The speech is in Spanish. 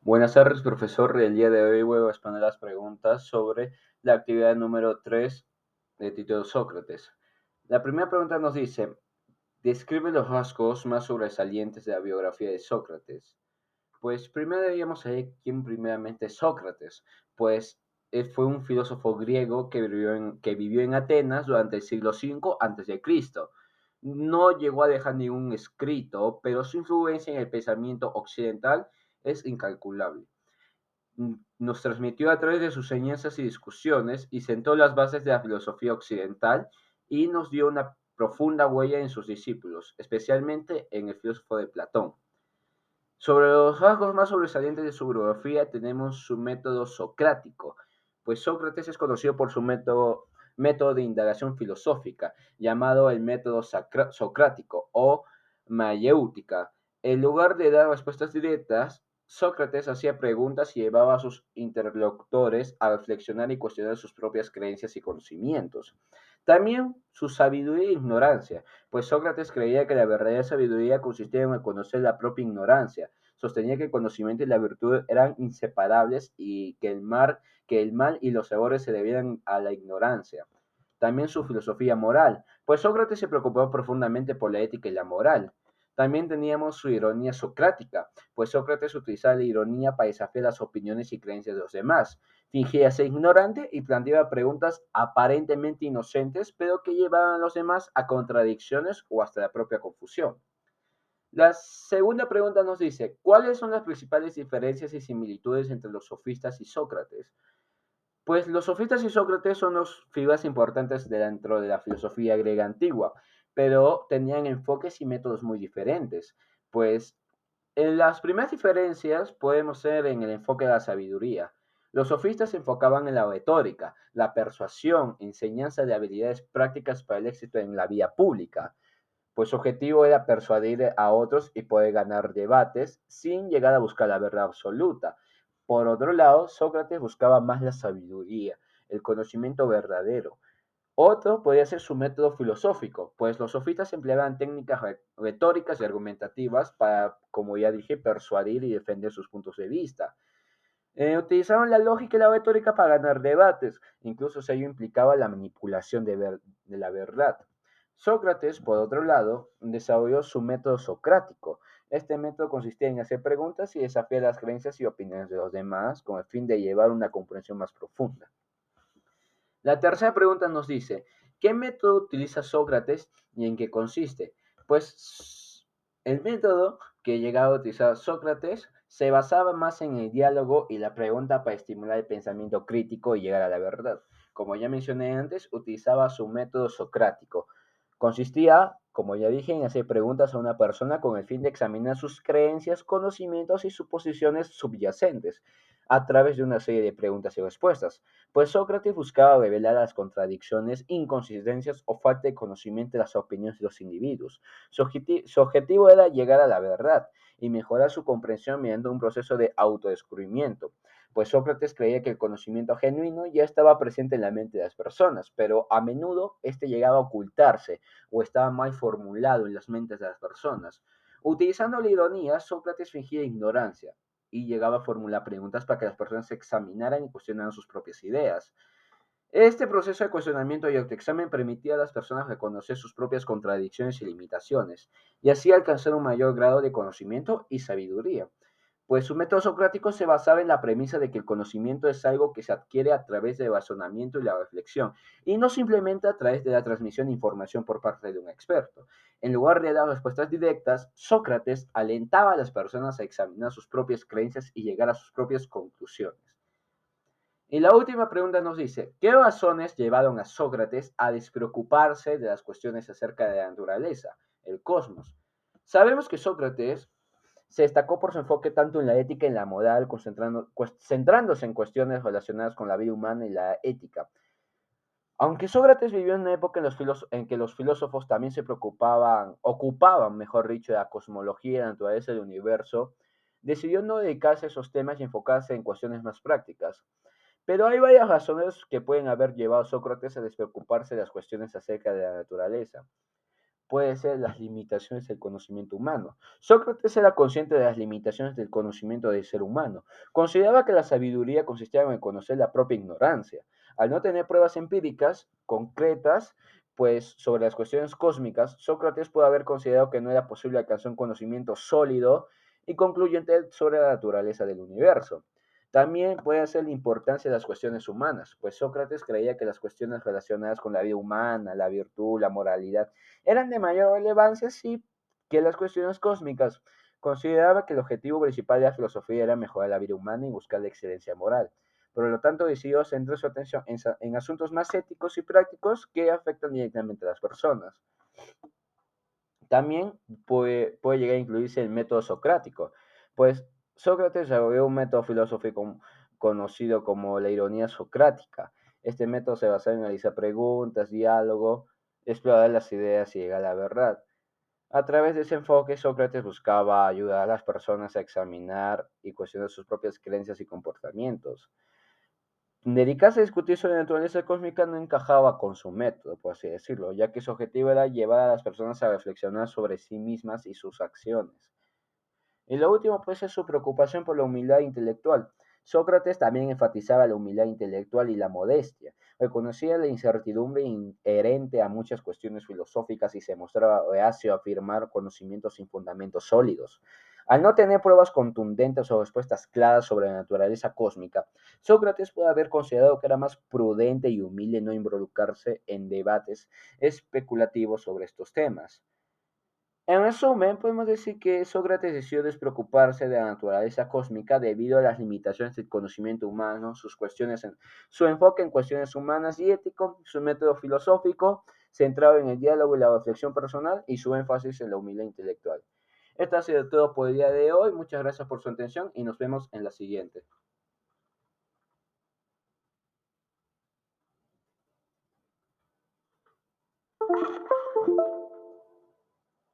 Buenas tardes, profesor. El día de hoy voy a responder las preguntas sobre la actividad número 3 de título Sócrates. La primera pregunta nos dice, describe los rasgos más sobresalientes de la biografía de Sócrates. Pues primero deberíamos saber quién primeramente es Sócrates, pues él fue un filósofo griego que vivió en, que vivió en Atenas durante el siglo V a.C. No llegó a dejar ningún escrito, pero su influencia en el pensamiento occidental es incalculable. Nos transmitió a través de sus enseñanzas y discusiones y sentó las bases de la filosofía occidental y nos dio una profunda huella en sus discípulos, especialmente en el filósofo de Platón. Sobre los rasgos más sobresalientes de su biografía tenemos su método socrático, pues Sócrates es conocido por su método, método de indagación filosófica, llamado el método socrático o mayéutica. En lugar de dar respuestas directas, Sócrates hacía preguntas y llevaba a sus interlocutores a reflexionar y cuestionar sus propias creencias y conocimientos. También su sabiduría e ignorancia, pues Sócrates creía que la verdadera sabiduría consistía en conocer la propia ignorancia. Sostenía que el conocimiento y la virtud eran inseparables y que el, mal, que el mal y los errores se debían a la ignorancia. También su filosofía moral, pues Sócrates se preocupaba profundamente por la ética y la moral. También teníamos su ironía socrática, pues Sócrates utilizaba la ironía para desafiar las opiniones y creencias de los demás. Fingía ser ignorante y planteaba preguntas aparentemente inocentes, pero que llevaban a los demás a contradicciones o hasta la propia confusión. La segunda pregunta nos dice, ¿cuáles son las principales diferencias y similitudes entre los sofistas y Sócrates? Pues los sofistas y Sócrates son dos figuras importantes dentro de la filosofía griega antigua pero tenían enfoques y métodos muy diferentes. Pues en las primeras diferencias podemos ser en el enfoque de la sabiduría. Los sofistas se enfocaban en la retórica, la persuasión, enseñanza de habilidades prácticas para el éxito en la vía pública, pues su objetivo era persuadir a otros y poder ganar debates sin llegar a buscar la verdad absoluta. Por otro lado, Sócrates buscaba más la sabiduría, el conocimiento verdadero, otro podría ser su método filosófico, pues los sofistas empleaban técnicas retóricas y argumentativas para, como ya dije, persuadir y defender sus puntos de vista. Eh, utilizaban la lógica y la retórica para ganar debates, incluso si ello implicaba la manipulación de, de la verdad. Sócrates, por otro lado, desarrolló su método socrático. Este método consistía en hacer preguntas y desafiar las creencias y opiniones de los demás con el fin de llevar una comprensión más profunda. La tercera pregunta nos dice, ¿qué método utiliza Sócrates y en qué consiste? Pues el método que llegaba a utilizar Sócrates se basaba más en el diálogo y la pregunta para estimular el pensamiento crítico y llegar a la verdad. Como ya mencioné antes, utilizaba su método socrático. Consistía, como ya dije, en hacer preguntas a una persona con el fin de examinar sus creencias, conocimientos y suposiciones subyacentes a través de una serie de preguntas y respuestas, pues Sócrates buscaba revelar las contradicciones, inconsistencias o falta de conocimiento de las opiniones de los individuos. Su, objetivo, era llegar a la verdad y mejorar su comprensión mediante un proceso de autodescubrimiento, pues Sócrates creía que el conocimiento genuino ya estaba presente en la mente de las personas, pero a menudo este llegaba a ocultarse o estaba mal formulado en las mentes de las personas. Utilizando la ironía, Sócrates fingía ignorancia, y llegaba a formular preguntas para que las personas examinaran y cuestionaran sus propias ideas. Este proceso de cuestionamiento y autoexamen permitía a las personas reconocer sus propias contradicciones y limitaciones, y así alcanzar un mayor grado de conocimiento y sabiduría pues su método socrático se basaba en la premisa de que el conocimiento es algo que se adquiere a través del razonamiento y la reflexión, y no simplemente a través de la transmisión de información por parte de un experto. En lugar de dar respuestas directas, Sócrates alentaba a las personas a examinar sus propias creencias y llegar a sus propias conclusiones. Y la última pregunta nos dice, ¿qué razones llevaron a Sócrates a despreocuparse de las cuestiones acerca de la naturaleza, el cosmos? Sabemos que Sócrates se destacó por su enfoque tanto en la ética y en la moral, centrándose en cuestiones relacionadas con la vida humana y la ética. Aunque Sócrates vivió en una época en, que los filósofos también se preocupaban, ocupaban, mejor dicho, de la cosmología y la naturaleza del universo, decidió no dedicarse a esos temas y enfocarse en cuestiones más prácticas. Pero hay varias razones que pueden haber llevado a Sócrates a despreocuparse de las cuestiones acerca de la naturaleza. Puede ser las limitaciones del conocimiento humano. Sócrates era consciente de las limitaciones del conocimiento del ser humano. Consideraba que la sabiduría consistía en conocer la propia ignorancia. Al no tener pruebas empíricas concretas, pues sobre las cuestiones cósmicas, Sócrates puede haber considerado que no era posible alcanzar un conocimiento sólido y concluyente sobre la naturaleza del universo. También puede ser la importancia de las cuestiones humanas, pues Sócrates creía que las cuestiones relacionadas con la vida humana, la virtud, la moralidad, eran de mayor relevancia sí que las cuestiones cósmicas. Consideraba que el objetivo principal de la filosofía era mejorar la vida humana y buscar la excelencia moral. Por lo tanto, decidió centrar su atención en, asuntos más éticos y prácticos que afectan directamente a las personas. También puede, puede llegar a incluirse el método socrático, pues Sócrates desarrolló un método filosófico conocido como la ironía socrática. Este método se basa en analizar preguntas, diálogo, explorar las ideas y llegar a la verdad. A través de ese enfoque, Sócrates buscaba ayudar a las personas a examinar y cuestionar sus propias creencias y comportamientos. Dedicarse a discutir sobre la naturaleza cósmica no encajaba con su método, por así decirlo, ya que su objetivo era llevar a las personas a reflexionar sobre sí mismas y sus acciones. Y lo último, pues, es su preocupación por la humildad intelectual. Sócrates también enfatizaba la humildad intelectual y la modestia. Reconocía la incertidumbre inherente a muchas cuestiones filosóficas y se mostraba reacio a afirmar conocimientos sin fundamentos sólidos. Al no tener pruebas contundentes o respuestas claras sobre la naturaleza cósmica, Sócrates puede haber considerado que era más prudente y humilde no involucrarse en debates especulativos sobre estos temas. En resumen, podemos decir que Sócrates decidió despreocuparse de la naturaleza cósmica debido a las limitaciones del conocimiento humano, sus cuestiones su enfoque en cuestiones humanas y ético, su método filosófico centrado en el diálogo y la reflexión personal y su énfasis en la humildad intelectual. Esto ha sido todo por el día de hoy. Muchas gracias por su atención y nos vemos en la siguiente.